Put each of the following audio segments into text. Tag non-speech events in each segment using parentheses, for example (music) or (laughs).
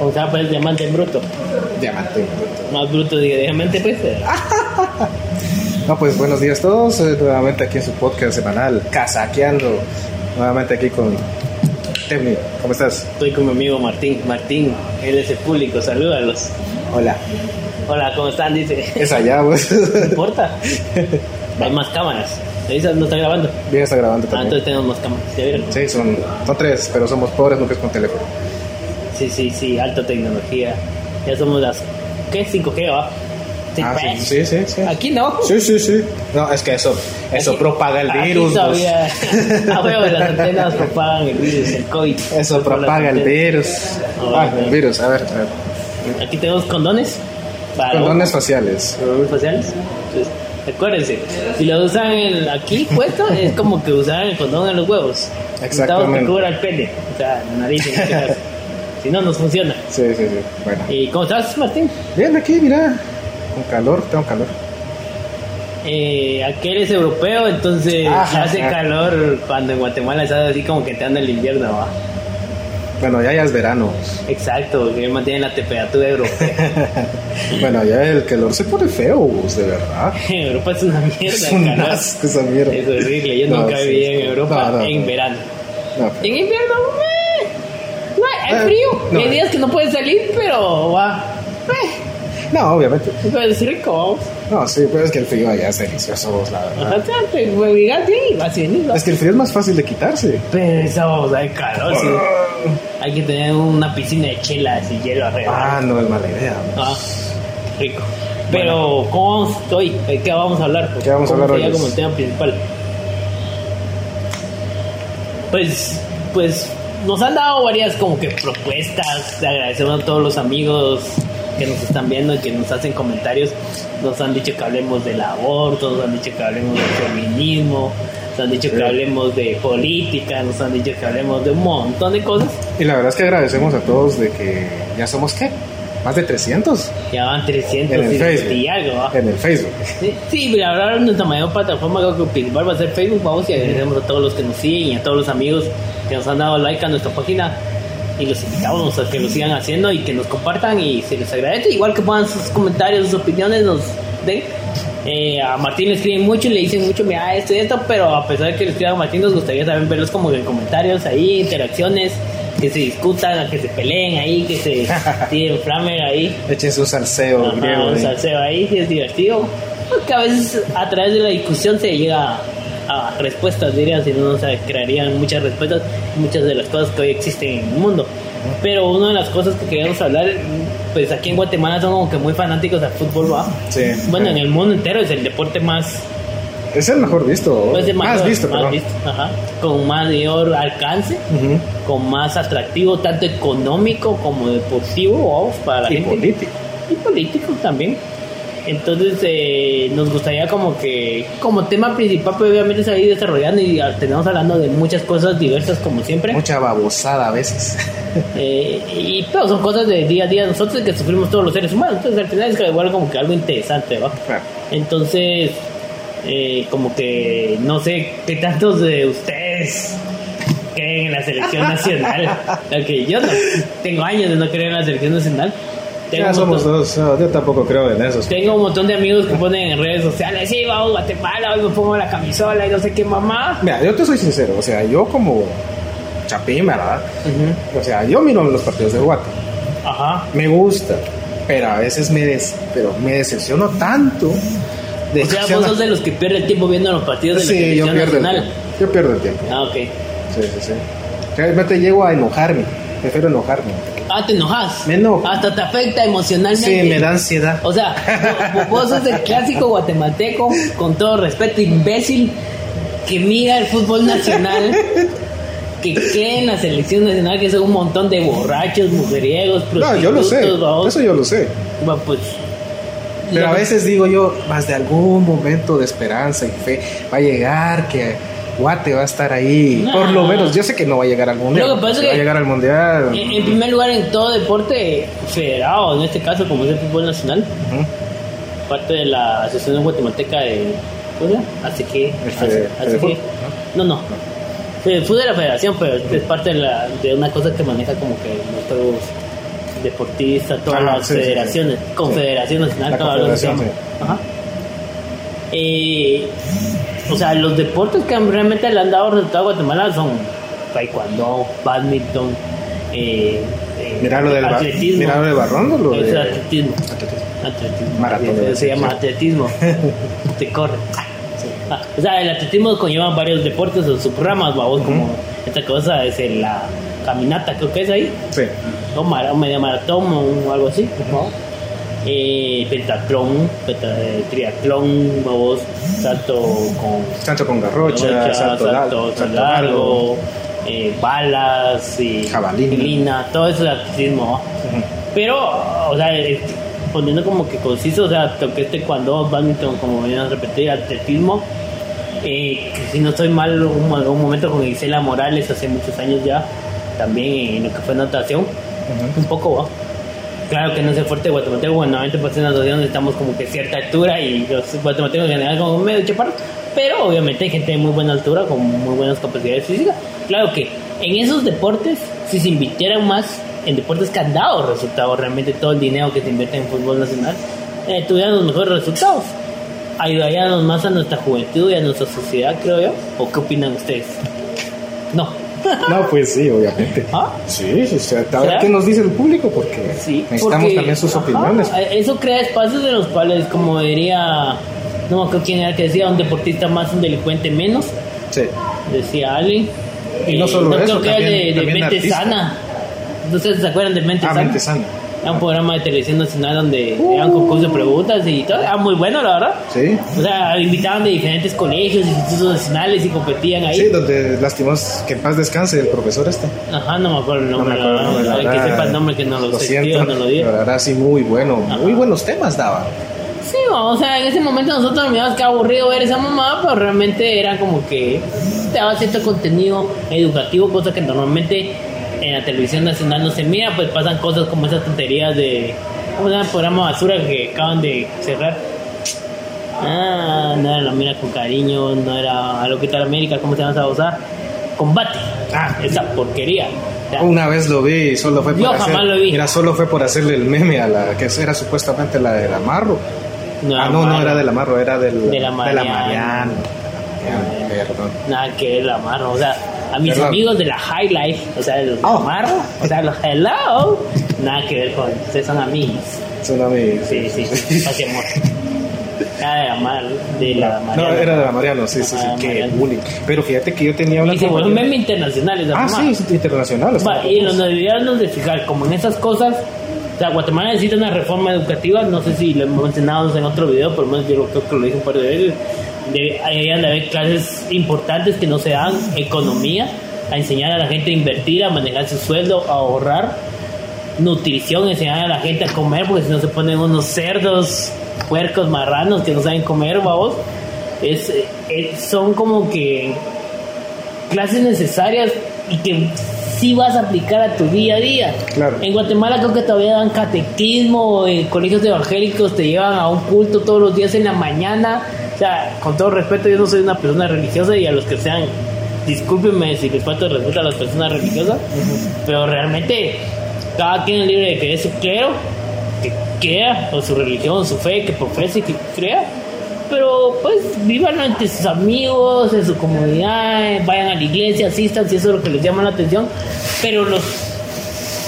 O sea, pues diamante bruto. Diamante bruto. Más bruto de diamante, pues. eh. (laughs) No, pues buenos días a todos. eh, nuevamente aquí en su podcast semanal, Casaqueando. Nuevamente aquí con Temi. ¿Cómo estás? Estoy con mi amigo Martín. Martín, él es el público, salúdalos. Hola. Hola, ¿cómo están? Dice. Es allá, pues. (laughs) No importa. Hay más cámaras. ¿Ahí no está grabando? Bien, está grabando Ah, también. entonces tenemos más cámaras. ¿Ya vieron? Sí, son, son tres, pero somos pobres porque es con teléfono. Sí, sí, sí, alta tecnología. Ya somos las. ¿Qué? 5G, ¿va? Sí, Ah, pues. sí, sí, sí. Aquí no. Sí, sí, sí. No, es que eso, eso Aquí- propaga el virus. pues. todavía- (laughs) A huevo, las antenas propagan el virus, el COVID. Eso propaga el virus. Ah, Ah, el virus, a ver, a ver. Aquí tenemos condones. Condones faciales. condones faciales. Entonces, acuérdense, si lo usan aquí puesto, es como que usaran el condón en los huevos. Necesitamos que Exactamente. cubra el pene. O sea, la nariz. este (laughs) si no, nos funciona. Sí, sí, sí. Bueno. ¿Y cómo estás, Martín? Bien, aquí, mira. Con calor, tengo calor. Eh, aquel es europeo, entonces Ajá, hace ajá. calor cuando en Guatemala está así como que te anda el invierno. ¿va? Bueno, ya ya es verano. Exacto, que mantiene la temperatura europea. (laughs) Bueno, ya el calor se pone feo, pues, de verdad. (laughs) Europa es una mierda. Es un asco esa mierda. Es horrible, yo No, nunca sí, viví en Europa No, no, en no. verano. No, En invierno, meh, no, hay Eh, frío. no. Hay días que no puedes salir, pero va. eh, no, obviamente. pero es rico. No, sí, pero es que el frío allá es delicioso, la Ajá, verdad. te obligas y vas a venir. ¿va? Es que el frío es más fácil de quitarse. Pero esa vamos a calor, sí. Hay que tener una piscina de chelas y hielo alrededor. Ah, no es mala idea. Ah, rico. Pero, ¿cómo vamos hoy? ¿De qué vamos a hablar? ¿Qué vamos a ¿Cómo hablar hoy? como el tema principal? Pues, pues, nos han dado varias como que propuestas. Le agradecemos a todos los amigos que nos están viendo y que nos hacen comentarios. Nos han dicho que hablemos del aborto, nos han dicho que hablemos del feminismo, nos han dicho que hablemos de política, nos han dicho que hablemos de un montón de cosas. Y la verdad es que agradecemos a todos de que ya somos, ¿qué? Más de 300 Ya van 300 en el y, Facebook. y algo. ¿va? En el Facebook. Sí, sí, pero ahora nuestra mayor plataforma creo que principal va a ser Facebook, vamos y agradecemos a todos los que nos siguen y a todos los amigos que nos han dado like a nuestra página y los invitamos a que lo sigan haciendo y que nos compartan y se les agradece, igual que pongan sus comentarios, sus opiniones, nos den. Eh, a Martín le escriben mucho y le dicen mucho, mira esto y esto, pero a pesar de que le escriban a Martín, nos gustaría también verlos como en comentarios ahí, interacciones, que se discutan, que se peleen ahí, que se (laughs) tiren flamer ahí. Echen su salseo Ajá, griego. un ¿eh? salseo ahí, sí es divertido. Porque a veces a través de la discusión se llega a respuestas, diría, si no, se crearían muchas respuestas, muchas de las cosas que hoy existen en el mundo. Pero una de las cosas que queríamos hablar, pues aquí en Guatemala son como que muy fanáticos al fútbol, ¿va? Sí. Bueno, en el mundo entero es el deporte más, Es el mejor visto. pues, de más visto, más perdón. visto, ajá, con mayor alcance, Ujú. con más atractivo, tanto económico como deportivo, para la Y gente político. y político también. Entonces eh, nos gustaría como que como tema principal pues obviamente seguir desarrollando y tenemos hablando de muchas cosas diversas como siempre Mucha babosada a veces. (laughs) Eh, y pero son cosas de día a día nosotros que sufrimos todos los seres humanos entonces al final es que igual como que algo interesante ¿va? Claro. entonces eh, como que no sé qué tantos de ustedes creen en la selección nacional (laughs) que yo no tengo años de no creer en la selección nacional Tengo Ya somos dos. no, yo tampoco creo en eso. tengo un montón de amigos que ponen en redes sociales, sí, vamos a Guatemala, hoy me pongo la camisola y no sé qué mamá. Mira, yo te soy sincero. O sea, yo como chapín, ¿verdad? O sea, yo miro los partidos de Guate. Ajá. Me gusta. Pero a veces me, des, pero me decepciono tanto. De O sea, vos sos de los que pierden el tiempo viendo los partidos de la Sí, yo pierdo el nacional. tiempo. Yo pierdo el tiempo. Ah, ok. Sí, sí, sí. Realmente llego a enojarme. Prefiero enojarme. Ah, te enojas. Me enojo. Hasta te afecta emocionalmente. Sí, me da ansiedad. O sea, vos- sos el clásico guatemalteco, con todo respeto, imbécil, que mira el fútbol nacional, que cree en la selección nacional, que son un montón de borrachos, mujeriegos, No, yo lo sé. babos. Eso yo lo sé. Bueno, pues. Pero a veces digo yo, más de algún momento de esperanza y fe va a llegar que Guate va a estar ahí. No. Por lo menos, yo sé que no va a llegar al mundial. Lo que pasa va a llegar al mundial. En, en primer lugar, en todo deporte federado, en este caso, como es el fútbol nacional, parte de la Asociación Guatemalteca de. ¿Cómo? Así que. El Fútbol, No, no. Fue fue de la federación, pero es parte de, la, de una cosa que maneja como que nuestros deportistas, todas las sí, sí, sí. federaciones, Confederación Nacional, La todas las Ajá. Eh, o sea, los deportes que realmente le han dado resultado a Guatemala son taekwondo, badminton, eh, eh, Mira lo del atletismo. mira lo de Barrondo, lo Es de- atletismo. Atletismo. Atletismo. Maratón, Se- llama atletismo. (laughs) Te corre. Ah, o sea, el atletismo conlleva varios deportes o subramas, vamos, como esta cosa es la caminata, creo que es ahí, Sí. o mara- media maratón o algo así, ¿no? Eh, pentatlón, penta- eh, triatlón, salto con Salto con garrocha, garrocha, salto, salto, largo, salto largo, eh, balas y Jabalina. todo eso es atletismo. Pero, o sea, poniendo como que conciso, o sea, toqué este cuando badminton, como venía a repetir, atletismo. Eh, si no estoy mal, un, algún momento con Gisela Morales hace muchos años ya, también en lo que fue natación, un poco, ¿va? Claro que no es fuerte guatemalteco, bueno, obviamente pues en natación estamos como que cierta altura y los guatemaltecos en general como medio chaparros, pero obviamente hay gente de muy buena altura con muy buenas capacidades físicas. Claro que en esos deportes, si se invirtieran más en deportes que han dado resultados, realmente todo el dinero que se invierte en fútbol nacional, eh, tuvieran los mejores resultados. Ayudaríamos más a nuestra juventud y a nuestra sociedad, creo yo. ¿O qué opinan ustedes? No. (laughs) No, pues sí, obviamente. ¿Ah? Sí, sí, o sea, a qué nos dice el público, porque Sí, necesitamos porque, también sus ajá, opiniones. Eso crea espacios en los cuales, como diría, no me acuerdo quién era que decía, un deportista más, un delincuente menos, Sí. decía alguien. Y no Eh, solo eso, creo que era también- de, de también Mente artista. Sana. Entonces, ¿se acuerdan de Mente Ah, Sana? mente sana. Era un programa de televisión nacional donde Uh. eran concursos de preguntas y todo. Era muy bueno, la verdad. Sí. O sea, invitaban de diferentes colegios, institutos nacionales y competían ahí. Sí, donde lastimos que en paz descanse el profesor este. Ajá, no me acuerdo el No nombre. me acuerdo la la El que sepa el nombre que no lo, Lo sé, siento, no lo diga. la verdad sí muy bueno, Ajá. muy buenos temas daba. Sí, o sea, en ese momento nosotros mirábamos que aburrido ver esa mamá, pero realmente era como que te daba cierto contenido educativo, cosa que normalmente en la televisión nacional no se mira, pues pasan cosas como esas tonterías de. ¿Cómo se llama el programa basura que acaban de cerrar? Ah, no era la mira con cariño, no era a lo que tal América, ¿cómo se llama esa cosa? Combate. Ah. esa porquería. O sea, Una vez lo vi y solo fue por Yo hacer, jamás lo vi. Mira, solo fue por hacerle el meme a la que era supuestamente la del amarro. No ah, no, no era del amarro, era del, De la Mariana. De la Mariana, Perdón. Nada que ver la marro, o sea, a mis Perdón. amigos de la High Life, o sea, los Oh. marro, o sea, los hello, nada que ver con, ustedes son amigos, Suena mi... sí, sí, amor. Nada de la mar, de la No, Mariana. era de la Mariana, sí, sí, sí, Ah, qué bullying. Pero fíjate que yo tenía una... Y se vuelven compañera- meme internacionales, Ah, sí, es internacional. está- Va, y nos deberíamos de fijar, como en esas cosas, o sea, Guatemala necesita una reforma educativa, no sé si lo hemos mencionado en otro video, por lo menos yo creo que lo dije un par de veces, de, deberían de haber clases importantes que no se dan, economía, a enseñar a la gente a invertir, a manejar su sueldo, a ahorrar, nutrición, enseñar a la gente a comer, porque si no se ponen unos cerdos, puercos, marranos que no saben comer, vamos, es, es- son como que clases necesarias y que sí vas a aplicar a tu día a día. Claro. En Guatemala creo que todavía dan catequismo, en colegios evangélicos te llevan a un culto todos los días en la mañana. O sea, con todo respeto, yo no soy una persona religiosa y a los que sean, discúlpenme si les falta respeto a las personas religiosas, pero realmente cada quien es libre de creer su clero, que crea, o su religión, su fe, que profese, que crea. Pero pues vivan entre sus amigos, en su comunidad, vayan a la iglesia, asistan si eso es lo que les llama la atención. Pero los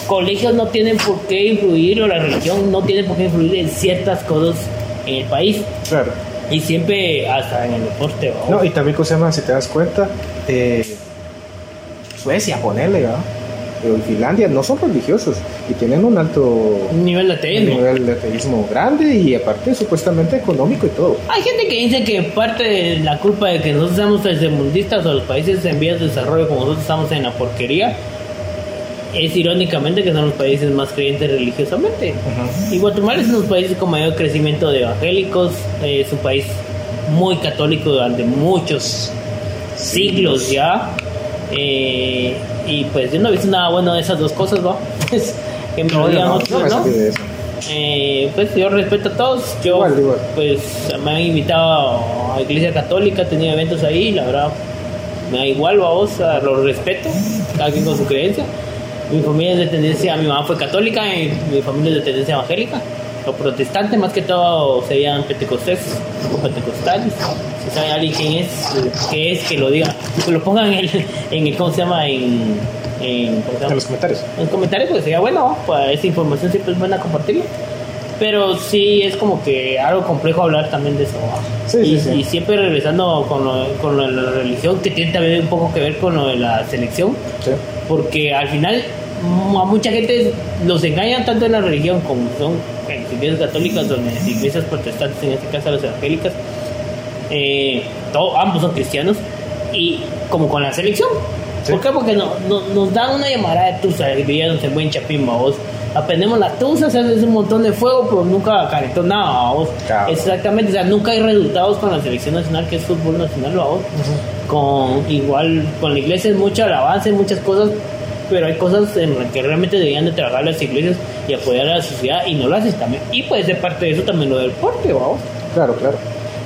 colegios no tienen por qué influir, o la religión no tiene por qué influir en ciertas cosas en el país. Claro. Y siempre, hasta en el deporte, ¿no? No, y también, ¿cómo se llama? Si te das cuenta, eh, Suecia, ponele, ¿verdad? Pero en Finlandia no son religiosos y tienen un alto un nivel de ateísmo. nivel de ateísmo grande y aparte supuestamente económico y todo. Hay gente que dice que parte de la culpa de que nosotros seamos tercermundistas o los países en vías de desarrollo como nosotros estamos en la porquería es irónicamente que son los países más creyentes religiosamente. Y Guatemala es uno de los países con mayor crecimiento de evangélicos, eh, es un país muy católico durante muchos siglos ya. Eh, y pues yo no he visto nada bueno de esas dos cosas, ¿no? (laughs) Que me No, no, otros, no de eso. Eh, pues yo respeto a todos. Yo, Igual, igual. pues me han invitado a Iglesia Católica, he tenido eventos ahí, la verdad, me da igual, vamos, a los respeto, cada quien con su creencia. Mi familia es de tendencia, mi mamá fue católica y mi familia es de tendencia evangélica. O protestante, más que todo serían pentecostés o pentecostales. Si sabe alguien quién es, qué es, que lo diga, que lo pongan en el, en el ¿cómo se llama? En, en, ¿cómo se llama? En los comentarios. en los comentarios, pues sería bueno, pues esa información siempre es buena compartirla. Pero sí es como que algo complejo hablar también de eso. Sí, y, sí, sí. y siempre regresando con lo, con lo de la religión, que tiene también un poco que ver con lo de la selección, porque al final a mucha gente los engañan tanto en la religión como son en las iglesias católicas en las iglesias protestantes, en este caso las evangélicas. Eh, todo- ambos son cristianos y como con la selección. Sí. ¿Por qué? Porque no, no- nos dan una llamada de tusa, diríamos en buen chapín, vos. Aprendemos la tusa, se hace un montón de fuego, pero nunca calentó nada. Claro. Exactamente, o sea, nunca hay resultados con la selección nacional, que es fútbol nacional, vos. Con igual, con la iglesia es mucho avance, muchas cosas, pero hay cosas en las que realmente deberían de trabajar las iglesias y apoyar a la sociedad y no lo hacen también. Y puede ser parte de eso también lo del deporte, vamos. Claro, claro.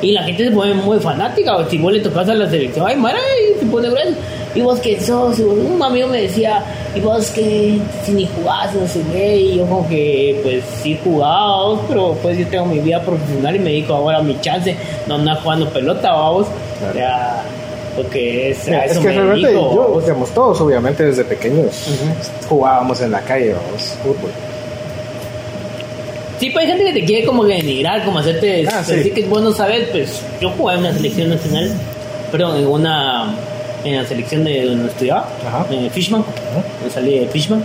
Y la gente se pone muy fanática, o si vos le tocas a la selección, ay, mara, y se pone grueso. Y vos que sos, y vos- un amigo me decía, y vos que si ni jugás, no sé qué, y yo como que, pues sí jugaba, pero pues yo tengo mi vida profesional y me dedico ahora a mi chance, no andar jugando pelota, vamos. Claro. Ya, porque es, es que me realmente dedico, yo, digamos, todos obviamente desde pequeños jugábamos en la calle, vamos, fútbol. Sí, pues hay gente que te quiere como denigrar, como hacerte Ah, sí. decir que vos no sabes, pues yo jugué en una selección nacional, perdón, en una en la selección de donde estudiaba, Ajá. en Fishman, me salí de Fishman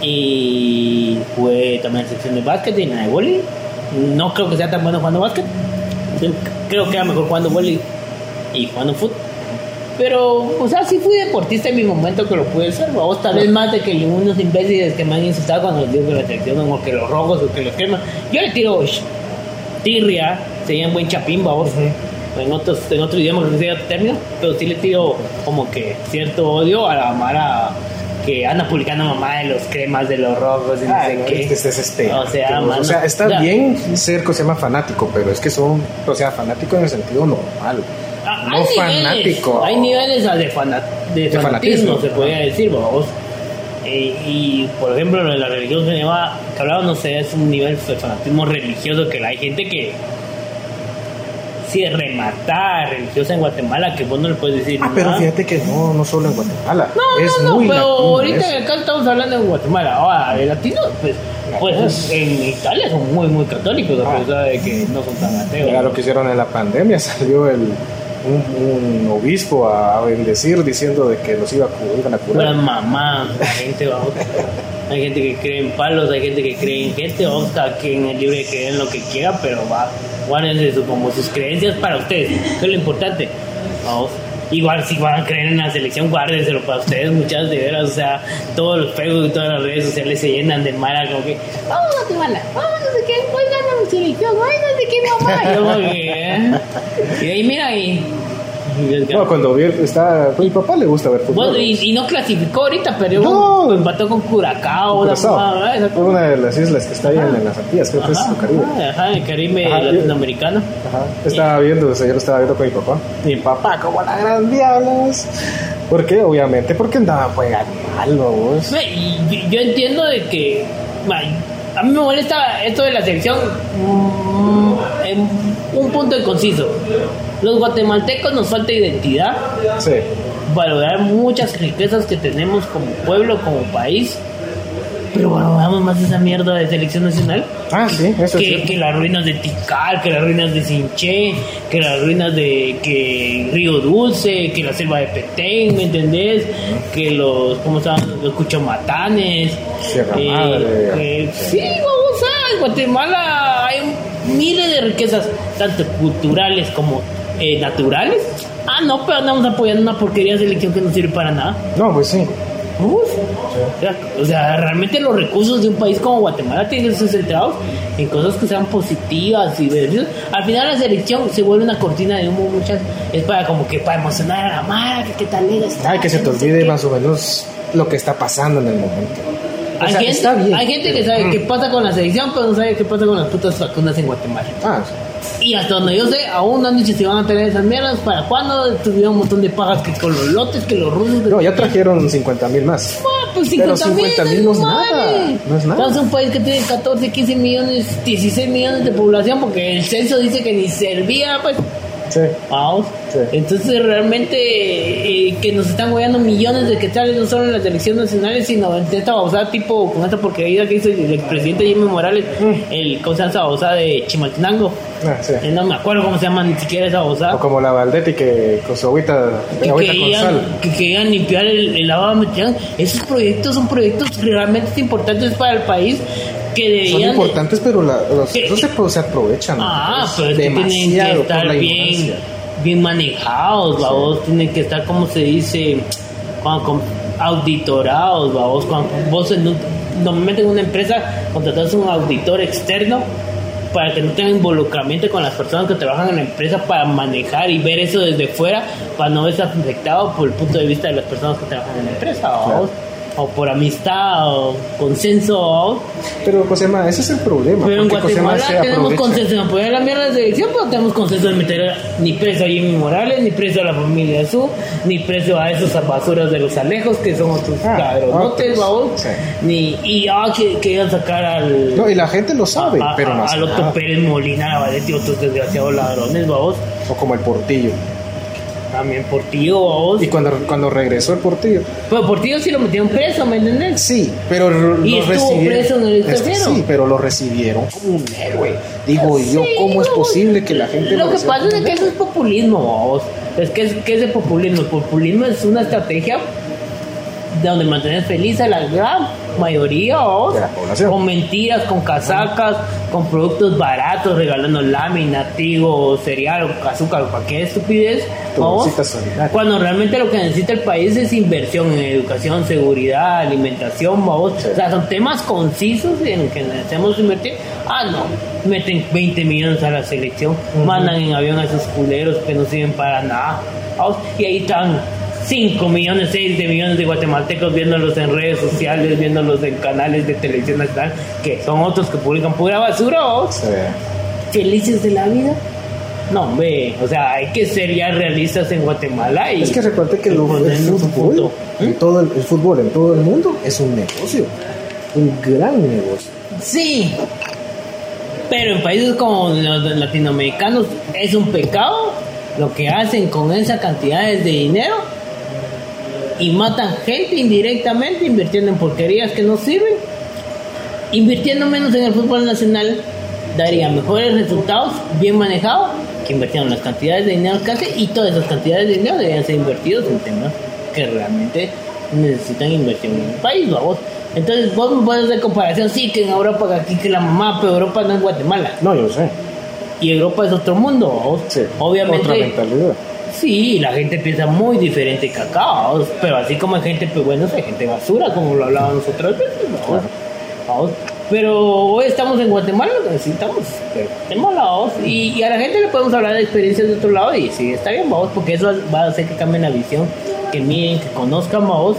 y jugué también en la sección de básquet y en la de volley. No creo que sea tan bueno jugando básquet, creo que era mejor jugando volley y jugando fútbol. Pero, o sea, sí fui deportista en mi momento que lo pude ser. Vos tal vez más de que unos imbéciles que me han insultado cuando les digo que la selección o que los rojos o que los queman. Yo le tiro tirria, sería un buen chapín, vos. En otros, en otro idioma que sería otro término, pero sí le tiro como que cierto odio a la mara que anda publicando mamá de los cremas de los rojos y no Ah, sé no, qué. este es desesperante, O sea, mano, o sea, está o sea, bien ser que se llama fanático, pero es que son, o sea, fanático en el sentido normal. Ah, no hay niveles, fanático. Hay niveles a de, de De fanatismo, fanatismo, se podría decir, vamos. Eh, y por ejemplo, lo de la religión que llama, que hablaba, no sé, es un nivel de fanatismo religioso que la- hay gente que si rematar religiosa en Guatemala, que vos no le puedes decir Ah, pero nada. fíjate que no, no solo en Guatemala. No, es no, no, muy pero latino ahorita eso. acá estamos hablando de Guatemala. Ahora, de latinos, pues, pues en Italia son muy, muy católicos, a Ah. pesar de que no son tan ateos. Mira lo que hicieron en la pandemia, (laughs) salió el, un, un obispo a bendecir diciendo de que los iba a, iban a curar. mamá, la gente va Hay gente que cree en palos, hay gente que cree en gente, vamos, cada quien es libre de creer en lo que quiera, pero va, guárdense como sus creencias para ustedes, eso es lo importante. Vamos. Igual si van a creer en la selección, guárdenselo para ustedes, muchas de veras, o sea, todos los Facebook y todas las redes sociales se llenan de mala, como que, vamos a Guatemala, vamos no sé qué, hoy gana la selección, hoy no sé qué (laughs) mamá, y yo como que, ¿eh? y ahí mira y... y- No, cuando vi, está, mi papá le gusta ver fútbol. bueno, y, y no clasificó ahorita, pero No. empató con Curacao. una ¿verdad? Fue una de las islas que está ahí en, las Antillas, creo que es el Caribe. ajá, el Caribe Ajá, latinoamericano. Ajá. Estaba viendo, o sea, yo lo estaba viendo con mi papá. Mi papá, como la gran diablos. ¿Por qué? Obviamente, porque andaba juega mal, ¿no, vos. Yo- yo entiendo de que a mí me molesta esto de la selección mm, en un punto de conciso. Los guatemaltecos nos falta identidad, Sí. valorar muchas riquezas que tenemos como pueblo, como país, pero valoramos más esa mierda de selección nacional. Ah, sí, eso es que, cierto. que las ruinas de Tikal, que las ruinas de Sinché, que las ruinas de que Río Dulce, que la selva de Petén, ¿me entendés? Que los, ¿cómo se llaman? Los Cuchomatanes. Sierra Madre. que- sí, vamos a, en Guatemala hay miles de riquezas, tanto culturales como eh, naturales. Ah, no, pero andamos apoyando una porquería de selección que no sirve para nada. No, pues sí. Uf. O sea, o sea, realmente los recursos de un país como Guatemala tienen que ser centrados en cosas que sean positivas y beneficiosas. Al final la selección se vuelve una cortina de humo muchas es para como que para emocionar a la mara, que qué tal era está. Ay, que se te olvide más o menos lo que está pasando en el momento. O Hay, sea, gente, está bien. hay gente que sabe qué pasa con la selección, pero no sabe qué pasa con las putas vacunas en Guatemala. Ah, Y hasta donde yo sé, aún no han dicho si van a tener esas mierdas. ¿Para cuándo? Tuvieron un montón de pagas que con los lotes, que los rusos. que- no, ya trajeron 50 mil más. Ah, pues Pero 50 50.000 no es nada, no es nada. En un país que tiene 14, 15 millones, 16 millones de población porque el censo dice que ni servía, pues. Sí. Vamos. Sí. Entonces realmente eh, que nos están guayando millones de quetzales no solo en las elecciones nacionales sino en esta babosada tipo con esta porquería que hizo el expresidente Jimmy Morales el ¿cómo se llama esa babosada de Chimaltenango? Ah, sí. Eh, no me acuerdo cómo se llama ni siquiera esa babosada O como la Valdetti que con su agüita, que agüita con querían, sal. que querían limpiar el, el lavado esos proyectos son proyectos realmente importantes para el país que Son deberían de- importantes, pero la, los, no se, pro- se aprovechan. Ah, Es pero es que tienen que estar bien, bien manejados, vos tienen que estar, como se dice, cuando, con- auditorados, vos cuando vos en un- normalmente en una empresa contratas un auditor externo para que no tenga involucramiento con las personas que trabajan en la empresa para manejar y ver eso desde fuera para no verse afectado por el punto de vista de las personas que trabajan en la empresa ¿vos? O por amistad o consenso ¿vos? Pero, Cosema, ese es el problema. Pero en Guatemala se tenemos consenso en apoyar la mierda de selección, pero tenemos consenso en meter ni preso a Jimmy Morales, ni preso a la familia Azul, ni preso a esos basuras de los alejos que son otros Ah, cabronotes, otros. babos. Sí. Ni, y ah, que, que iban a sacar al. No, y la gente lo sabe, a- pero no al otro. Pérez Molina, a Valetti, otros desgraciados ladrones, babos. O como el Portillo. También Portillo. Y cuando, cuando regresó el Portillo. Pero Portillo sí lo metieron preso, ¿me entendés? Sí, pero lo Y recibieron. preso en el Este, sí, pero lo recibieron como un héroe. Digo yo, Sí, ¿cómo es posible que la gente Lo que reciba pasa es que eso es populismo, vos. Es que es, que es el populismo. El populismo es una estrategia de donde mantener feliz a la gran mayoría población. con mentiras, con casacas, con productos baratos, regalando lámina, trigo, cereal, azúcar, cualquier estupidez. Cuando realmente lo que necesita el país es inversión en educación, seguridad, alimentación, vamos. O sea, son temas concisos en que necesitamos invertir. Ah, no, meten 20 millones a la selección, mandan en avión a esos culeros que no sirven para nada. Y ahí están 5 millones, 6 de millones de guatemaltecos viéndolos en redes sociales, viéndolos en canales de televisión nacional, que son otros que publican pura basura, Sí. felices de la vida. No, hombre, o sea, hay que ser ya realistas en Guatemala y... Es que recuerde que el, el fútbol, en todo el, el fútbol en todo el mundo es un negocio. Un gran negocio. Sí, pero en países como los latinoamericanos es un pecado lo que hacen con esas cantidades de dinero y matan gente indirectamente invirtiendo en porquerías que no sirven. Invirtiendo menos en el fútbol nacional daría mejores resultados bien manejados que invirtieron las cantidades de dinero que hace y todas esas cantidades de dinero deberían ser invertidos en temas que realmente necesitan inversión en el país, vamos. Entonces vos me puedes hacer comparación, sí, que en Europa, que aquí que la mamá, pero Europa no es Guatemala. No, yo sé. Y Europa es otro mundo, vamos. Sí. Obviamente. Otra mentalidad. Sí, la gente piensa muy diferente que acá, pero así como hay gente, pues bueno, hay gente basura, como lo hablábamos otras veces, vamos, vamos. Pero hoy estamos en Guatemala, lo que necesitamos, pero Guatemala, vamos, y, y a la gente le podemos hablar de experiencias de otro lado, y sí, está bien, vamos, porque eso va a hacer que cambien la visión, que miren, que conozcan, vamos.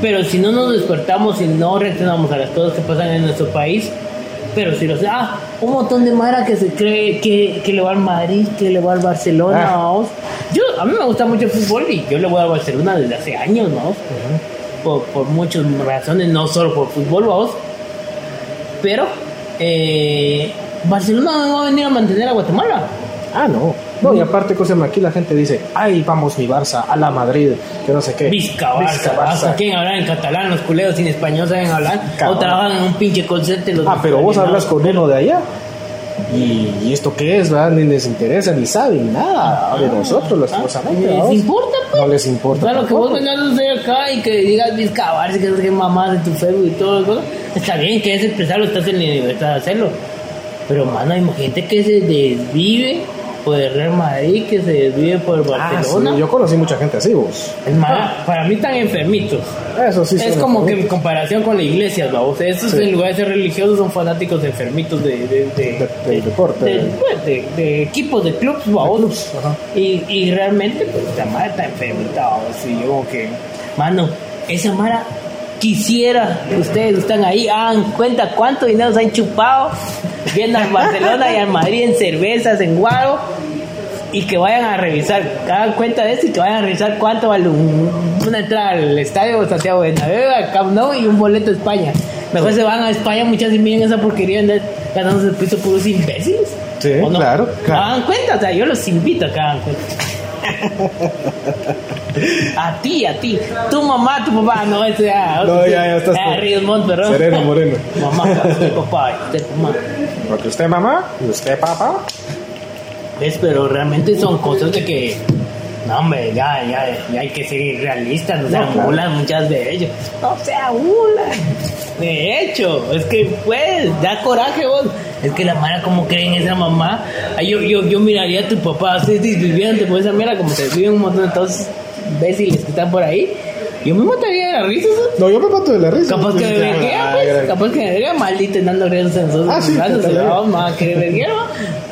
Pero si no nos despertamos y no reaccionamos a las cosas que pasan en nuestro país, pero si lo sé, ah, un montón de Mara que se cree que, que le va al Madrid, que le va al Barcelona, Ah. vamos. Yo, a mí me gusta mucho el fútbol y yo le voy a Barcelona desde hace años, ¿no? por, por muchas razones, no solo por fútbol, vamos. Pero, eh, Barcelona no va a venir a mantener a Guatemala. Ah, no. No, y aparte, cosa aquí la gente dice, ay, vamos mi Barça, a la Madrid, que no sé qué. Vizca Barça, Vizca Barça. ¿Quieren hablar en catalán? Los culeros sin español saben hablar. Cabrón. O trabajan en un pinche center. los Ah, pero vos hablas con uno de allá. Y, y esto qué es, ¿verdad? Ni les interesa, ni saben nada de nosotros, lastimosamente. Ah, ¿Les vamos. importa, pues? No les importa. O sea, lo que vos vengas a hacer acá y que digas Vizca Barça, que es que mamás de tu Facebook y todo eso, está bien que es expresarlo, estás en la libertad de hacerlo. Pero, mano, hay gente que se desvive por el Real Madrid, que se desvive por el Ah, sí, Barcelona. yo conocí mucha gente así, vos. Es para mí están enfermitos. Eso sí. es como que en comparación con la iglesia, ¿no? Estos Sí. en lugar de ser religiosos son fanáticos enfermitos de, de, de, deporte. de, pues, de- de equipos, de clubs, ¿no? clubs, ajá. Y, y realmente, pues, la Mara está enfermita, ¿no? Sí, yo como que, mano, esa Mara quisiera que ustedes están ahí, hagan cuenta cuánto dinero se han chupado viendo al Barcelona y al Madrid en cervezas, en guaro, y que vayan a revisar, hagan cuenta de eso y que vayan a revisar cuánto vale un- una entrada al estadio Santiago Bernabéu, al Camp Nou y un boleto a España. Mejor se van a España muchas y miren esa porquería de ganándose el piso puros imbéciles. Sí, ¿O no? claro, claro. Hagan cuenta, o sea, yo los invito a que hagan cuenta. A ti, a ti. Tu mamá, tu papá, no, ese ya. No, ya, ya estás Ah, Ríos Montt, perdón. Sereno Moreno. (laughs) Mamá, usted papá, usted mamá. Porque usted mamá y usted papá. ¿Ves? Pero realmente son cosas de que. No, hombre, ya, ya, ya hay que ser realistas, no No, claro. muchas de ellos. No sea mulas. De hecho, es que pues, da coraje vos. Es que la mara como creen esa mamá. Ay, yo, yo, yo miraría a tu papá así viviendo por esa mierda como te viven un montón de todos imbéciles que están por ahí. Yo me mataría de la risa. ¿no? Yo me mato de la risa. Capaz que me verguea, pues. ay. Capaz que me verguea maldito dando risas en sus Ah, sí, brazos. totalmente. No, ma, que me verguea.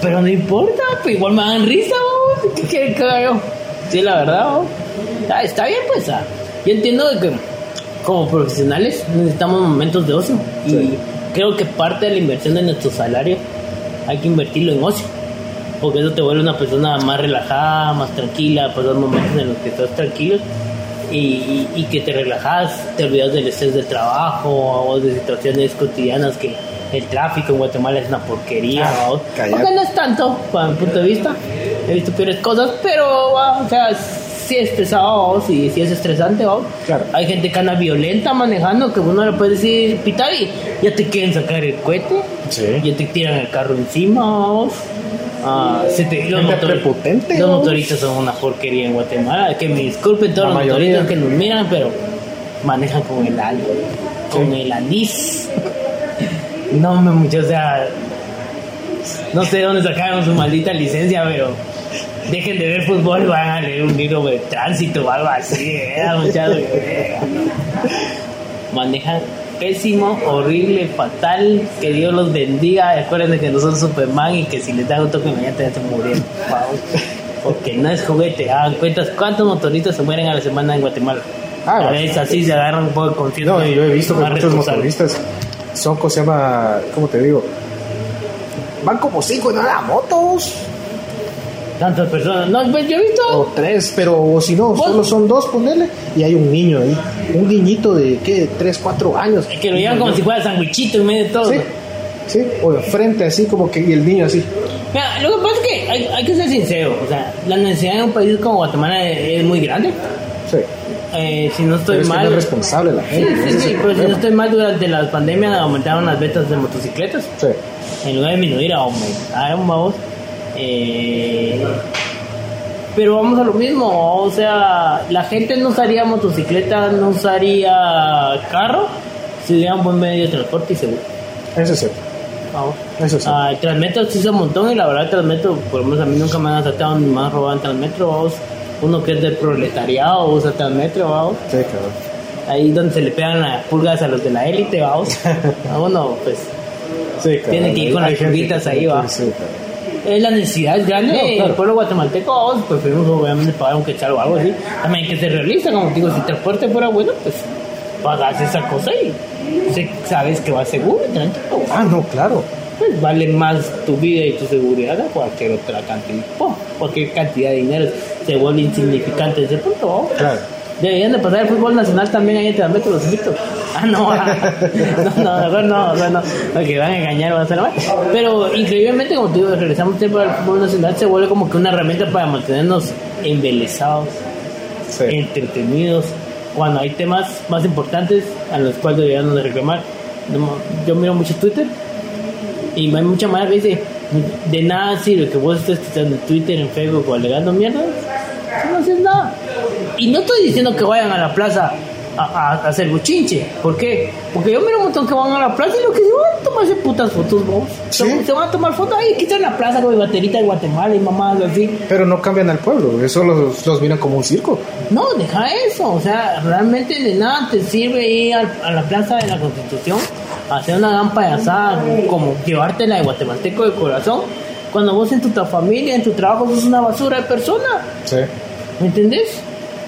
Pero no importa, pues igual me dan risa, vos. ¿Qué que haga yo? Sí, la verdad, vos. Ah, está bien, pues. ah. Yo entiendo que como profesionales necesitamos momentos de ocio. Y Sí. creo que parte de la inversión de nuestro salario hay que invertirlo en ocio. Porque eso te vuelve una persona más relajada, más tranquila, pasar momentos en los que estás tranquilo y, y- y que te relajas, te olvidas del estrés del trabajo o de situaciones cotidianas que el tráfico en Guatemala es una porquería. Ah. Porque no es tanto, para mi punto de vista. He visto peores cosas, pero, va, o sea, sí es pesado, sí, sí es estresante. ¿va? Claro. Hay gente que anda violenta manejando que uno le puede decir pitar y ya te quieren sacar el cohete. Sí. Ya te tiran el carro encima. Ah, se te- los, motor- los motoristas son una porquería en Guatemala. Que me disculpen todos La los mayoría. motoristas que nos miran, pero manejan con el algo, con el anís. No, me mucho, o sea, no sé de dónde sacaron su maldita licencia, pero dejen de ver fútbol van a leer un libro de tránsito o algo así, ¿eh? muchachos. Manejan pésimo, horrible, fatal. Que Dios los bendiga. Acuérdense que no son Superman y que si les dan un toque mañana por favor. Porque no es juguete. Hagan cuentas cuántos motoristas se mueren a la semana en Guatemala. Ah, a veces así se agarran un poco de conciencia. No, yo he visto que muchos motoristas son, ¿cómo se llama? ¿Cómo te digo? Van como cinco en una motos. Tantas personas. No, pues yo he visto. O tres, pero o si no, Vos- solo son dos, ponele. Y hay un niño ahí. Un niñito de, ¿qué? Tres, cuatro años. Que lo llevan como si fuera sandwichito en medio de todo. Sí, sí. O de frente, así como que. Y el niño así. Mira, lo que pasa es que hay, hay que ser sincero. O sea, la necesidad en un país como Guatemala es, es muy grande. Sí. Eh, si no estoy Pero es que no mal. es responsable la Sí, gente. sí, sí, el pero si no estoy mal, durante la pandemia aumentaron las ventas de motocicletas. Sí. En lugar de disminuir, aumentaron, vamos. Eh, pero vamos a lo mismo, o sea, la gente no usaría motocicleta, no usaría carro si hubiera un buen medio de transporte y seguro. Eso es cierto. Vamos. Eso sí. Ah, el Transmetro sí usa un montón y la verdad el Transmetro, por lo menos a mí nunca me han asaltado ni me han robado en Transmetro, vamos. Uno que es del proletariado usa Transmetro, vamos. Sí, cabrón. Ahí donde se le pegan las pulgas a los de la élite, vamos. (laughs) A uno, pues, Sí. Tiene que ir con Hay las pulguitas ahí, va. Sí, cabrón. Es la necesidad es grande No, claro. el pueblo guatemalteco, vamos, preferimos obviamente pagar un quechal o algo así. También que ser realista, como digo, si el transporte fuera bueno, pues pagas esa cosa y se- sabes que va seguro, tranquilo. Ah, no, claro. pues vale más tu vida y tu seguridad a cualquier otra cantidad. Oh, cualquier cantidad de dinero se vuelve insignificante ese punto. ¿no? Claro. Deberían de pasar el fútbol nacional también ahí en Trambeto, los invito. Ah, no, ah, no, no, no, mejor no, porque van a engañar, van a hacer mal. Pero increíblemente, como te digo, regresamos tiempo al fútbol nacional, se vuelve como que una herramienta para mantenernos embelesados, Sí. entretenidos, cuando hay temas más importantes a los cuales deberíamos de reclamar. No, Yo miro mucho Twitter y hay mucha madre que dice, de nada sirve que vos estés en Twitter, en Facebook o alegando mierda, no haces nada. Y no estoy diciendo que vayan a la plaza a, a- a hacer buchinche. ¿Por qué? Porque yo miro un montón que van a la plaza y lo que se van a tomarse putas fotos, vos. Sí. Se, van a tomar fotos ahí, aquí en la plaza con mi baterita de Guatemala y mamás así. Pero no cambian al pueblo, eso los, los miran como un circo. No, deja eso. O sea, realmente de nada te sirve ir al- a, la plaza de la Constitución a hacer una gran payasada, como llevártela de guatemalteco de corazón, cuando vos en tu familia, en tu trabajo, sos una basura de persona. Sí. ¿Me entendés?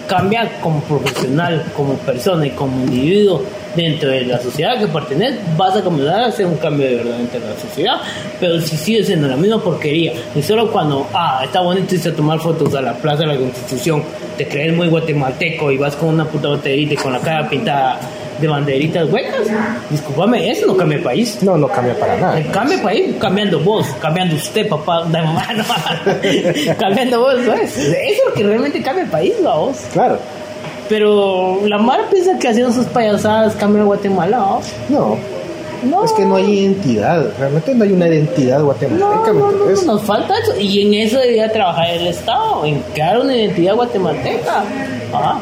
Cambia como profesional, como persona y como individuo. dentro de la sociedad que perteneces, vas a comenzar a hacer un cambio de verdad dentro de la sociedad. Pero si sigues siendo la misma porquería, y solo cuando, ah, está bonito irse a tomar fotos a la Plaza de la Constitución, te crees muy guatemalteco y vas con una puta botellita y con la cara pintada de banderitas huecas, discúlpame, eso no cambia el país. No, no cambia para nada. El cambio país cambiando vos, cambiando usted, papá, de mamá, (laughs) no, cambiando vos, ¿sabes? Eso es lo que realmente cambia el país, ¿no? vos. Claro. Pero la Mara piensa que haciendo sus payasadas cambia Guatemala, ¿no? No. No. Es que no hay identidad. Realmente no hay una identidad guatemalteca. No, nos falta eso. Y en eso debería trabajar el Estado, en crear una identidad guatemalteca. Ah,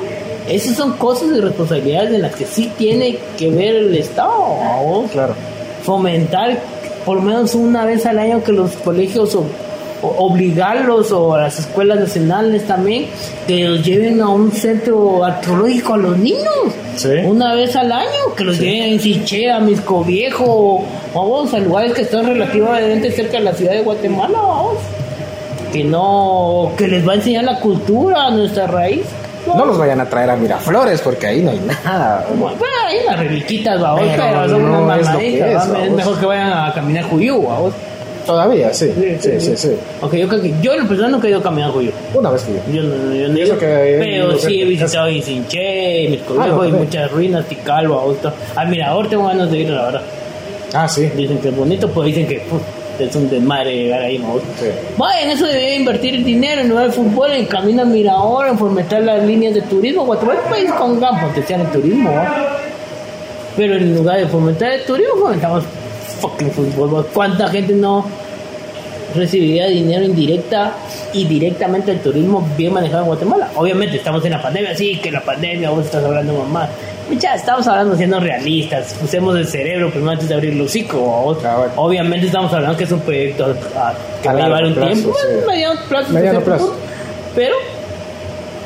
Esas son cosas y responsabilidades en las que sí tiene que ver el Estado. ¿no? Claro. Fomentar por lo menos una vez al año que los colegios o, o obligarlos o a las escuelas nacionales también que los lleven a un centro arqueológico a los niños. Sí. Una vez al año, que los lleven a Siche, a Misco Viejo, vamos a lugares que están relativamente cerca de la ciudad de Guatemala, vamos. Que no, que les va a enseñar la cultura, nuestra raíz. No los vayan a traer a Miraflores porque ahí no hay nada. Bueno, hay unas reliquitas, vamos, Pero pero son no unas es ¿va? mejor que vayan a caminar Juyú, vamos. Todavía, sí. Sí, sí, sí. Ok, yo creo que yo en lo personal nunca he ido a caminar Juyú. Una vez fui. Yo no, yo no he ido, pero sí he visitado Isinché, Misco Ah, Viejo no, y muchas ruinas, Ticalba, Austa. Al Mirador tengo ganas de ir, la verdad. Ah, sí. Dicen que es bonito, pues dicen que es un desmadre llegar ahí, ¿no? Sí. Vaya, en eso debería invertir el dinero en lugar de fútbol, en camino al mirador, en fomentar las líneas de turismo. Guatemala es un país con gran potencial en turismo. Pero en lugar de fomentar el turismo, fomentamos fucking fútbol. ¿Cuánta gente no recibiría dinero indirecta y directamente del turismo bien manejado en Guatemala? Obviamente estamos en la pandemia, sí, que la pandemia, vos estás hablando mamá. Ya estamos hablando siendo realistas, usemos el cerebro primero antes de abrir el hocico. Ah, bueno. Obviamente estamos hablando que es un proyecto a- que A va a llevar un plazo, tiempo, sí. bueno, mediano plazo, Mediano plazo. punto, pero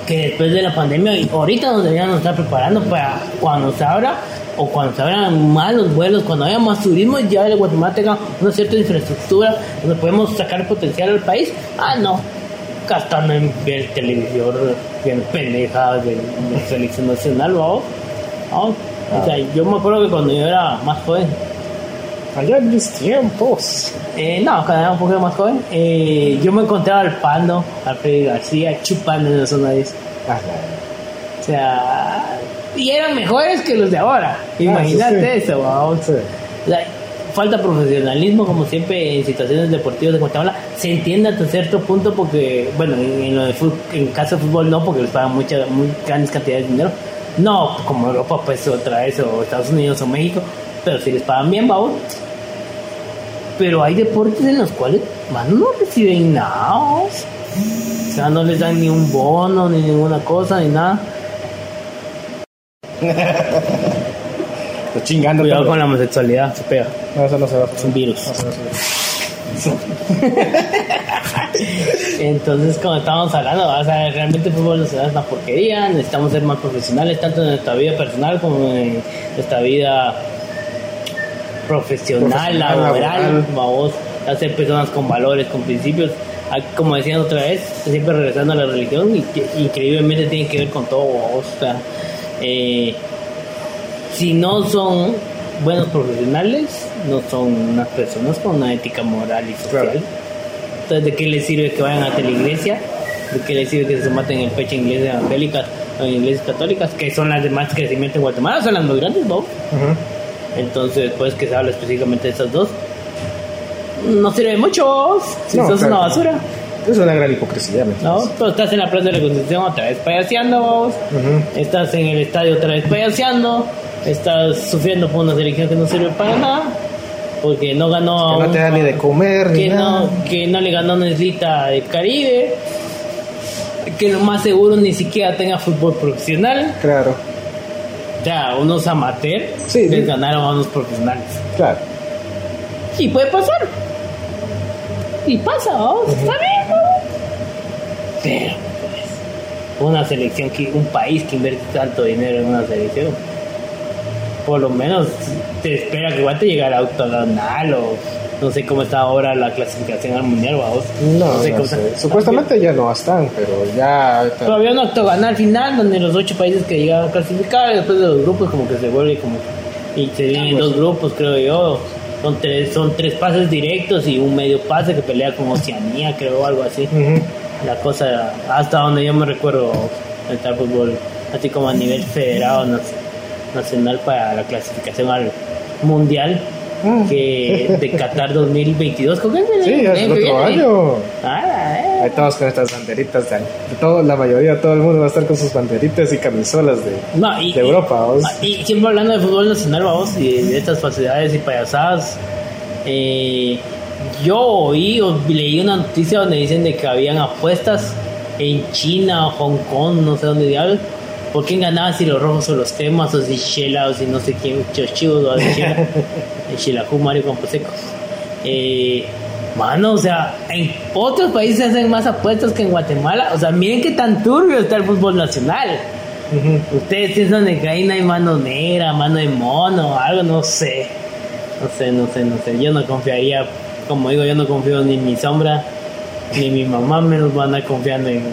que después de la pandemia, ahorita nos deberíamos estar preparando para cuando se abra o cuando se abran más los vuelos, cuando haya más turismo, ya el Guatemala tenga una cierta infraestructura donde podemos sacar potencial al país. Ah, no, gastando en ver televisor, viendo pendejadas de, de selección nacional, ¿no? ¿No? O sea, yo me acuerdo que cuando yo era más joven, Allá en mis tiempos. eh, no, cuando era un poco más joven, eh, yo me encontraba al Pando, al Freddy García, chupando en la zona 10. Ah, O sea, y eran mejores que los de ahora. Imagínate sí, sí. eso. Sí. Sea, falta profesionalismo, como siempre, en situaciones deportivas de Guatemala. Se entiende hasta cierto punto porque, bueno, en, en lo de fut- en caso de fútbol no, porque les pagan muchas, muy grandes cantidades de dinero. No, como Europa, pues otra vez, o Estados Unidos o México, pero si les pagan bien, vamos. Pero hay deportes en los cuales, mano, no reciben nada. O sea, no les dan ni un bono, ni ninguna cosa, ni nada. Estoy chingando. Cuidado con la homosexualidad, se pega. No, eso no se va Es un virus. No, eso (laughs) Entonces, como estábamos hablando, o sea, realmente el fútbol es una porquería. Necesitamos ser más profesionales, tanto en nuestra vida personal como en nuestra vida profesional, Profesional, laboral. laboral. Vamos a ser personas con valores, con principios. Como decían otra vez, siempre regresando a la religión, y que increíblemente tiene que ver con todo. O sea, eh, si no son buenos profesionales, no son unas personas con una ética moral y social. Claro. Entonces, ¿de qué les sirve que vayan a la iglesia? ¿De qué les sirve que se maten el pecho en iglesias evangélicas o en iglesias católicas? Que son las de más crecimiento en Guatemala, son las más grandes, ¿no? Entonces, pues que se habla específicamente de estas dos. No sirve mucho si No, sos claro una que basura, Es una gran hipocresía, ¿me ¿no? Tú estás en la Plaza de la Constitución otra vez payaseando. Estás en el estadio otra vez payaseando. Estás sufriendo por una selección que no sirve para nada. Porque no ganó. Que no te da ni de comer, ni que nada. no, que no le ganó Necesita del Caribe. Que lo más seguro ni siquiera tenga fútbol profesional. Claro, sea, unos amateurs Sí, les sí. ganaron a unos profesionales. claro. Y puede pasar. Y pasa, vamos, está bien, ¿no? Pero, pues, una selección, que un país que invierte tanto dinero en una selección, por lo menos te espera que igual te llegue al octogonal o no sé cómo está ahora la clasificación al mundial, vamos. No, sé no cómo sé. está. Supuestamente ya no están, pero ya. Pero había un octogonal final donde los ocho países que llegaban a clasificar y después de los grupos como que se vuelve como Y se dividen en dos grupos, creo yo. Son tres, son tres pases directos y un medio pase que pelea con Oceanía, creo, algo así. La cosa, hasta donde yo me recuerdo, el tal fútbol, así como a nivel federado nac- nacional para la clasificación al mundial Mm. que de Qatar 2022. ¿Con qué? Sí, es ¿Ven el otro viene? año. Ah, eh. Ahí todos con estas banderitas. De, todo, la mayoría, todo el mundo va a estar con sus banderitas y camisolas de, No, y, de Europa. vamos. Ah, Y siempre hablando de fútbol nacional, vamos, y de estas facilidades y payasadas. eh, yo oí o leí una noticia donde dicen de que habían apuestas en China, Hong Kong, no sé dónde diablos. ¿Por quién ganaba si los rojos o los cremas o si Shela o si no sé quién, Chos Chivos o (laughs) Shela? Shelahu Mario Camposeco. Eh, mano, o sea, en otros países se hacen más apuestas que en Guatemala. O sea, miren qué tan turbio está el fútbol nacional. Ustedes piensan de que ahí no hay mano negra, mano de mono, algo, no sé. No sé, no sé, no sé. Yo no confiaría, como digo, yo no confío ni en mi sombra, ni mi mamá menos van a confiando en,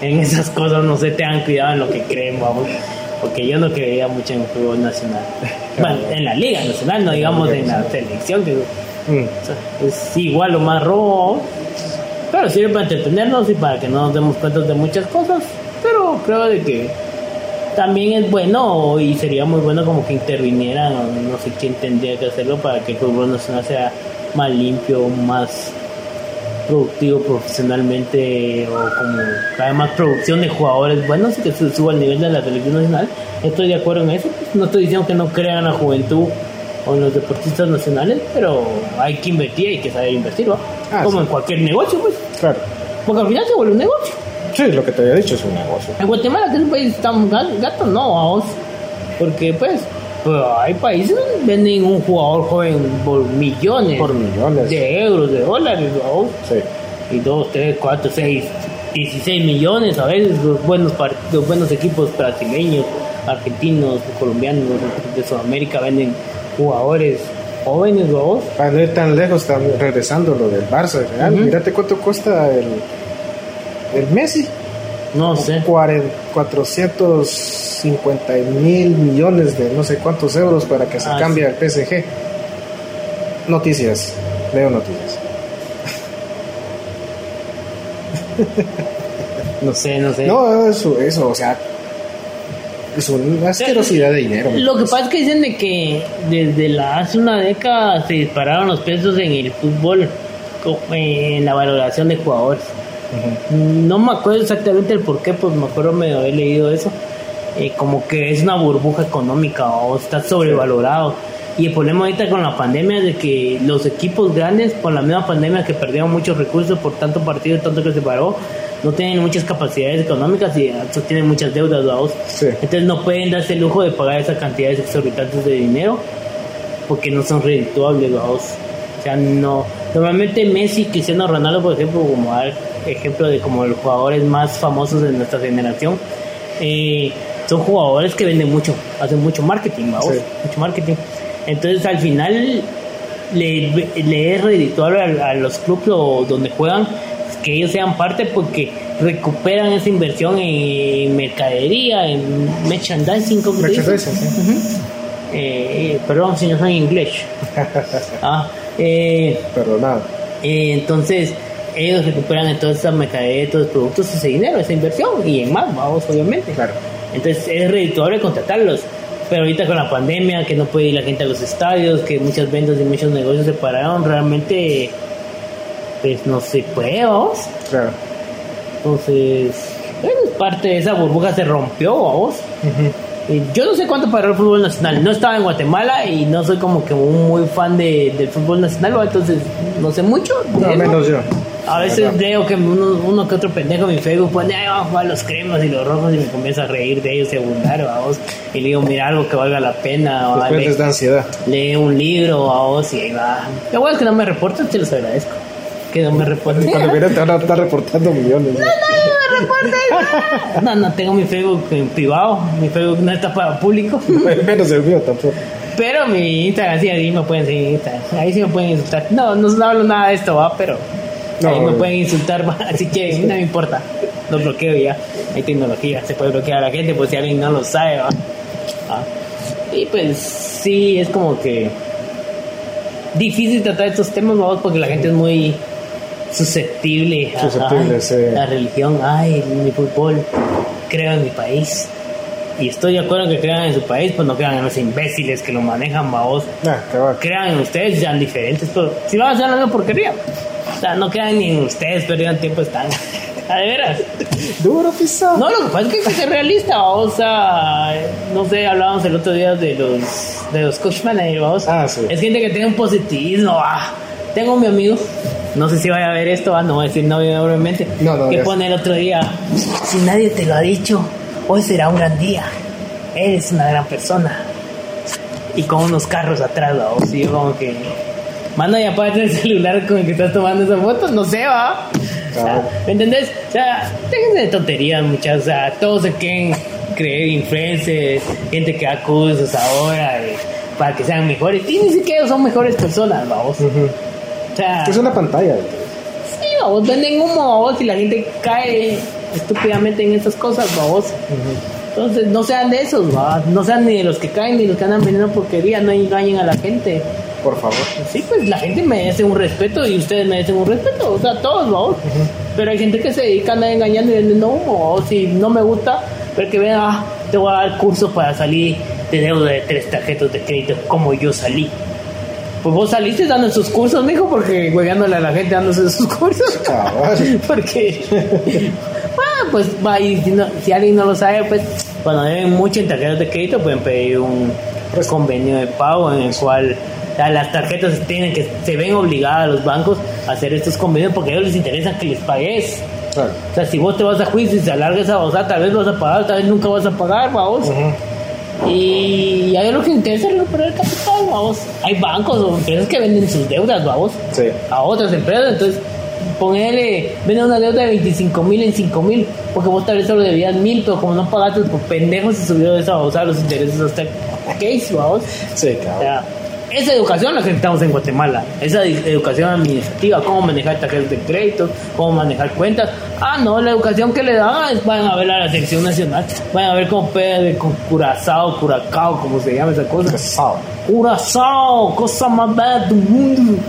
en esas cosas. No sé, tengan cuidado en lo que creen, vamos. Porque yo no creía mucho en el fútbol nacional. Bueno, en la liga nacional, no digamos en la selección, que Mm. es igual o más robo, pero sirve para entretenernos y para que no nos demos cuenta de muchas cosas. Pero creo de que también es bueno y sería muy bueno como que intervinieran, no sé quién tendría que hacerlo para que el fútbol nacional sea más limpio, más productivo profesionalmente o como cada más producción de jugadores buenos y que se suba el nivel de la selección nacional. Estoy de acuerdo en eso. No estoy diciendo que no crean la juventud o en los deportistas nacionales, pero hay que invertir y hay que saber invertir, ¿va? Ah, como sí. en cualquier negocio, pues. Claro. Porque al final se vuelve un negocio. Sí, lo que te había dicho es un negocio. En Guatemala, que es un país tan ga- gato, no, vamos. Porque, pues, pues, hay países donde venden un jugador joven por millones Por millones. de euros, de dólares, vamos. Sí. Y 2, 3, 4, 6, 16 millones a veces los buenos, los buenos equipos brasileños, argentinos, colombianos, de Sudamérica venden jugadores jóvenes, vamos. Para no ir tan lejos, regresando lo del Barça, Real, Ujú. mírate cuánto cuesta el, el Messi. No sé. 40 450 mil millones de no sé cuántos euros para que se Ah, cambie al PSG. Noticias, leo noticias. (laughs) No sé, no sé. No, eso, eso, o sea, es una asquerosidad de dinero. Lo que pasa es que dicen de que desde la, hace una década se dispararon los precios en el fútbol, co- en la valoración de jugadores. No me acuerdo exactamente el por qué, pues me acuerdo me haber leído eso. Eh, como que es una burbuja económica o está sobrevalorado. Y el problema ahorita con la pandemia es de que los equipos grandes, con la misma pandemia que perdieron muchos recursos por tanto partido y tanto que se paró, no tienen muchas capacidades económicas y tienen muchas deudas. Sí. Entonces no pueden darse el lujo de pagar esas cantidades exorbitantes de dinero porque no son redituables, ¿vaos? O sea, no. Normalmente Messi, Cristiano Ronaldo, por ejemplo, como dar ejemplo de como los jugadores más famosos de nuestra generación, eh, son jugadores que venden mucho, hacen mucho marketing. Mucho marketing. Entonces al final le, le es redituable a, a los clubes donde juegan que ellos sean parte porque recuperan esa inversión en mercadería, en merchandising. Merchandising, sí. Eh, perdón si no soy inglés. (laughs) Ah, eh, Pero nada. eh, entonces ellos recuperan en toda esa mercadería, todos los productos, ese dinero, esa inversión y en más, vamos, obviamente. Claro. Entonces es redituable contratarlos. Pero ahorita con la pandemia, que no puede ir la gente a los estadios, que muchas ventas y muchos negocios se pararon, realmente pues no se puede, vamos. Claro. Entonces, bueno, parte de esa burbuja se rompió, vamos. Y Yo no sé cuánto paró el fútbol nacional. No estaba en Guatemala y no soy como que un muy fan de, del fútbol nacional, ¿va? entonces no sé mucho. de No, menos yo. A veces veo que uno, uno que otro pendejo en mi Facebook pone, ay, vamos a jugar los cremas y los rojos y me comienzo a reír de ellos y a burlar, vamos. Y le digo, mira algo que valga la pena, les da ansiedad. lee un libro, vamos, y ahí va. Lo bueno es que no me reportan, te los agradezco. Que no me reporten. Cuando vienes te van a estar reportando millones. ¿no? No, (laughs) no, tengo mi Facebook en privado, mi Facebook no está para público. (laughs) Menos el mío tampoco. Pero mi Instagram sí, ahí me pueden seguir en Instagram. Ahí sí me pueden insultar. No, no, no hablo nada de esto, va, pero No, ahí me no. pueden insultar, va. Así que no me importa. Lo bloqueo ya. Hay tecnología, se puede bloquear a la gente, pues si alguien no lo sabe, va. Ah. Y pues sí es como que difícil tratar estos temas, vamos, porque la gente es muy susceptible a Susceptible, ay, sí. la religión, ay, mi fútbol, creo en mi país. Y estoy de acuerdo que crean en su país, pues no crean en los imbéciles que lo manejan. Ah, cabal. Crean en ustedes, sean diferentes, pero si van a hacer la misma porquería, o sea, no crean ni en ustedes, perdieron tiempo, están. A (laughs) de veras. Duro pisado. No, lo que pasa es que hay que ser realista, vamos a. No sé, hablábamos el otro día de los, de los coach managers, vamos. Ah, sí. Es gente que tiene un positivismo, ah. Tengo mi amigo, no sé si vaya a ver esto, ah, no voy a decir no, obviamente. No, no, que pone el otro día: Si nadie te lo ha dicho, hoy será un gran día. Eres una gran persona. Y con unos carros atrás, vamos. Y yo, como que. Manda y apaga el celular con el que estás tomando esa foto, no sé, va. O sea. ¿Me entendés? O sea, déjense de tonterías, muchachos. O sea, todos se quieren creer influencers, gente que da cursos ahora eh, para que sean mejores. Y ni siquiera son mejores personas, vamos. O sea, Es una pantalla. sí, vamos, venden humo, vamos, y la gente cae estúpidamente en esas cosas, vamos. Entonces, no sean de esos, va. No sean ni de los que caen ni los que andan vendiendo porquería, no engañen a la gente. Por favor. Sí, pues la gente merece un respeto y ustedes merecen un respeto, o sea, todos, ¿no? Pero hay gente que se dedica a andar engañando y vendiendo humo, o si no me gusta, pero que vean, ah, te voy a dar curso para salir de deuda de tres tarjetas de crédito como yo salí. Pues vos saliste dando esos cursos, mijo, porque hueveándole a la gente dándose esos cursos. (laughs) Porque, ah, pues va, y si, no- si alguien no lo sabe, pues cuando deben mucho en tarjetas de crédito pueden pedir un convenio de pago en el cual las tarjetas tienen que se ven obligadas a los bancos a hacer estos convenios porque a ellos les interesa que les pagues. Claro. O sea, si vos te vas a juicio y se alarga esa o sea, tal vez vas a pagar, tal vez nunca vas a pagar, vamos. Ujú. Y ellos lo que interesa es recuperar el capital, vamos. Hay bancos o empresas que venden sus deudas, vamos Sí. a otras empresas, entonces ponerle, vende una deuda de 25 mil en 5 mil, porque vos tal vez solo debías mil, pero como no pagaste por pendejos se subió esa, o sea, los intereses hasta case, vamos. Sí, O cabrón. sea, esa educación la que necesitamos en Guatemala, esa educación administrativa, cómo manejar tarjetas de crédito, cómo manejar cuentas. Ah, no, la educación que le dan es, vayan a ver a la selección nacional, vayan a ver cómo pega de con curazao, curacao, como se llama esa cosa. Casado. Curazao, cosa más bella del mundo.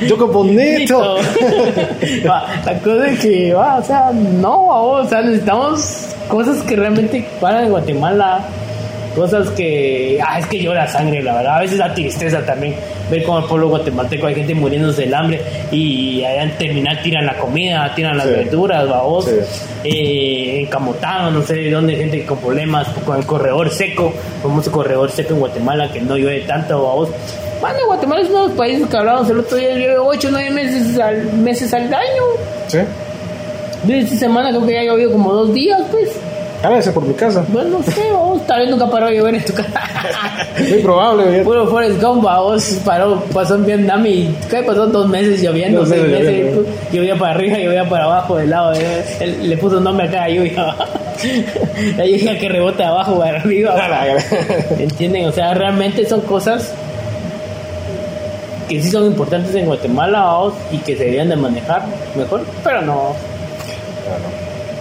(laughs) Yo bonito. (laughs) La cosa es que, va, o sea, no, o sea, necesitamos cosas que realmente paran en Guatemala. Cosas que, ah, es que llora sangre, la verdad. A veces da tristeza también ver cómo el pueblo guatemalteco hay gente muriéndose del hambre y allá en terminal tiran la comida, tiran las Sí. verduras, vamos. Sí. Eh, en Camotán, no sé de dónde, gente con problemas con el corredor seco, famoso corredor seco en Guatemala que no llueve tanto, vamos. Bueno, Guatemala es uno de los países que hablábamos el otro día, llueve 8 o 9 meses al, meses al año. Sí. De esta semana creo que ya ha llovido como dos días, pues. Cállese por mi casa. Bueno, no sé, vamos, tal vez nunca paró de llover en tu casa. Muy probable. ¿verdad? Puro Forrest Gump, vos paró, pasó en Vietnam y ¿qué pasó? Dos meses lloviendo, seis meses llovía para arriba, llovía para abajo, del lado, eh, él le puso nombre a cada lluvia. (laughs) La lluvia que rebota abajo para arriba. (laughs) ¿Entienden? O sea, realmente son cosas que sí son importantes en Guatemala vamos, y que se deberían de manejar mejor, pero no,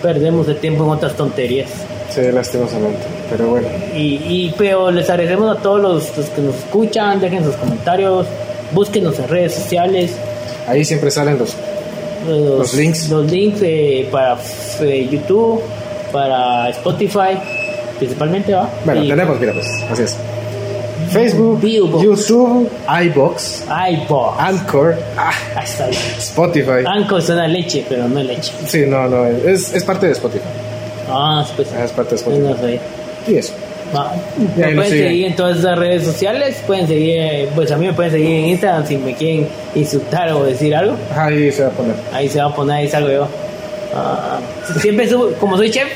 perdemos el tiempo en otras tonterías. Sí, lastimosamente. Pero bueno. Y, y pero les agradecemos a todos los, los que nos escuchan, dejen sus comentarios, búsquenos en redes sociales. Ahí siempre salen los. Los, Los links. Los links eh, para eh, YouTube, para Spotify, principalmente, ¿va? Bueno, Y- tenemos, mira, pues. Así es. Facebook. YouTube, iBox, iBox. Anchor, ah, Ahí está bien. Spotify. Anco suena leche, pero no leche. Sí, no, no. Es, es parte de Spotify. Ah, pues. Es parte de Spotify. no sé. Y eso. Me ahí pueden seguir en todas esas redes sociales. Pueden seguir, pues a mí me pueden seguir en Instagram si me quieren insultar o decir algo. Ahí se va a poner. Ahí se va a poner, ahí salgo yo. Ah, siempre subo, como soy chef,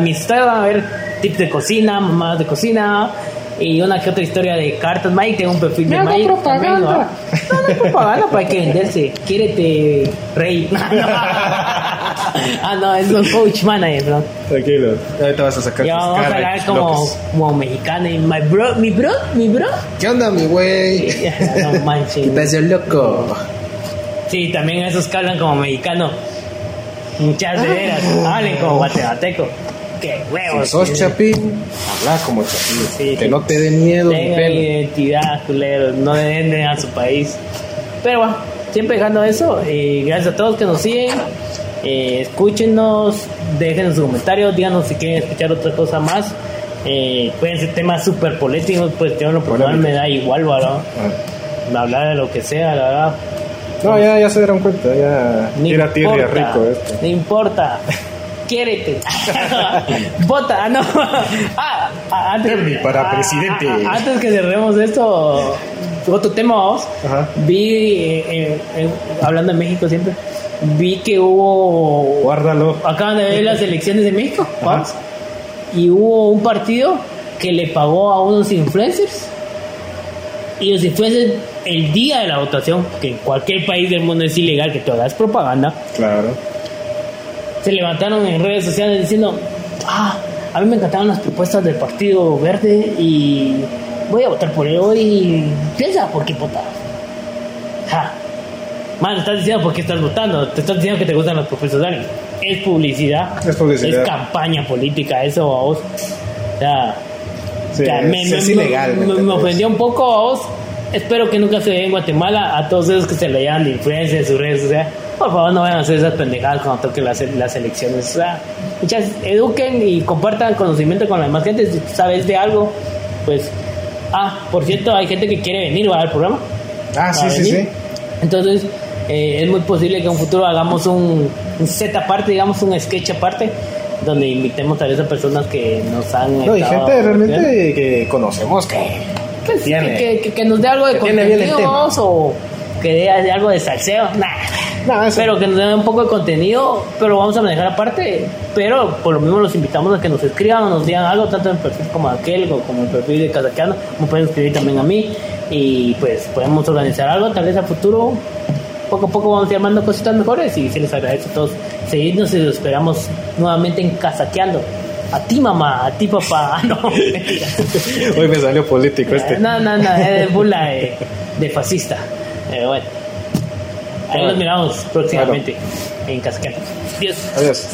mis historias van a ver tips de cocina, mamadas de cocina y una que otra historia de cartas. Mike, tengo un perfil de Mike. propaganda. también, ¿no? No, no es propaganda, pues hay que venderse. Quiérete, rey. (laughs) ah, no, es un coach manager, ¿no? Tranquilo. Ahorita vas a sacar Ya vamos a hablar como, mexicano y my bro, mi bro, mi bro. ¿Qué onda, mi güey? (laughs) no manches. ¿Qué pasó, loco? Sí, también esos que hablan como mexicano. Muchas de veras, hablen como guatemalteco. Huevos. Si sos sí. chapín, habla como chapín. Sí, que sí. no te dé miedo ni Tengan pena. identidad, culeros, no den a su país. Pero bueno, siempre dejando eso, eh, gracias a todos que nos siguen. Eh, escúchenos, déjenos sus comentarios, díganos si quieren escuchar otra cosa más. Eh, pueden ser temas súper políticos, pues yo en lo personal me da igual, ¿verdad? Ah. Hablar de lo que sea, la verdad. No, ya, ya se dieron cuenta, ya No tira importa, rico esto. No importa. Quiérete. (laughs) Vota, no. (laughs) Ah, ah, antes, para ah, presidente. ah, ah, antes que cerremos esto, otro tema, vamos. Ajá. Vi, eh, eh, eh, hablando de México siempre, vi que hubo. Guárdalo. Acaban de ver las elecciones de México, vamos. Y hubo un partido que le pagó a unos influencers. Y los influencers, el día de la votación, que en cualquier país del mundo es ilegal que tú hagas propaganda, Claro. Se levantaron en redes sociales diciendo, ah, a mí me encantaban las propuestas del Partido Verde y voy a votar por él hoy. Piensa por qué votas. Ja. Man, estás diciendo por qué estás votando. Te estás diciendo que te gustan las propuestas de alguien. Es publicidad. Es publicidad. Es campaña política, eso a vos. O sea, Sí, o sea, me, es, me- es me- ilegal. ¿me ofendió un poco a vos. Espero que nunca se dé en Guatemala a todos esos que se le llaman de influencia en sus redes. Sea, por favor, no vayan a hacer esas pendejadas cuando toquen las, las elecciones. O sea, muchas, eduquen y compartan conocimiento con la demás gente. Si sabes de algo, pues. Ah, por cierto, hay gente que quiere venir ¿va, al programa. Ah, sí, sí, sí. Entonces, eh, es muy posible que en un futuro hagamos un, un set aparte, digamos, un sketch aparte, donde invitemos a esas personas que nos han. No, y gente realmente que conocemos que. pues, que, tiene- que, que- que nos dé algo de contenido o que dé algo de salseo. Nah. No, eso- Pero que nos den un poco de contenido, pero vamos a manejar aparte. Pero por lo mismo los invitamos a que nos escriban o nos digan algo, tanto en el perfil como aquel, o como el perfil de Casaqueano, como pueden escribir también a mí. Y pues podemos organizar algo, tal vez a futuro. Poco a poco vamos a ir armando cositas mejores y se les agradece a todos seguirnos y los esperamos nuevamente en Casaqueando. A ti mamá, a ti papá, (laughs) no. Hoy me salió político este. No, no, no, es de burla de, de fascista. Eh, bueno, Ahí nos miramos próximamente claro. en Casquenos. Adiós. Adiós.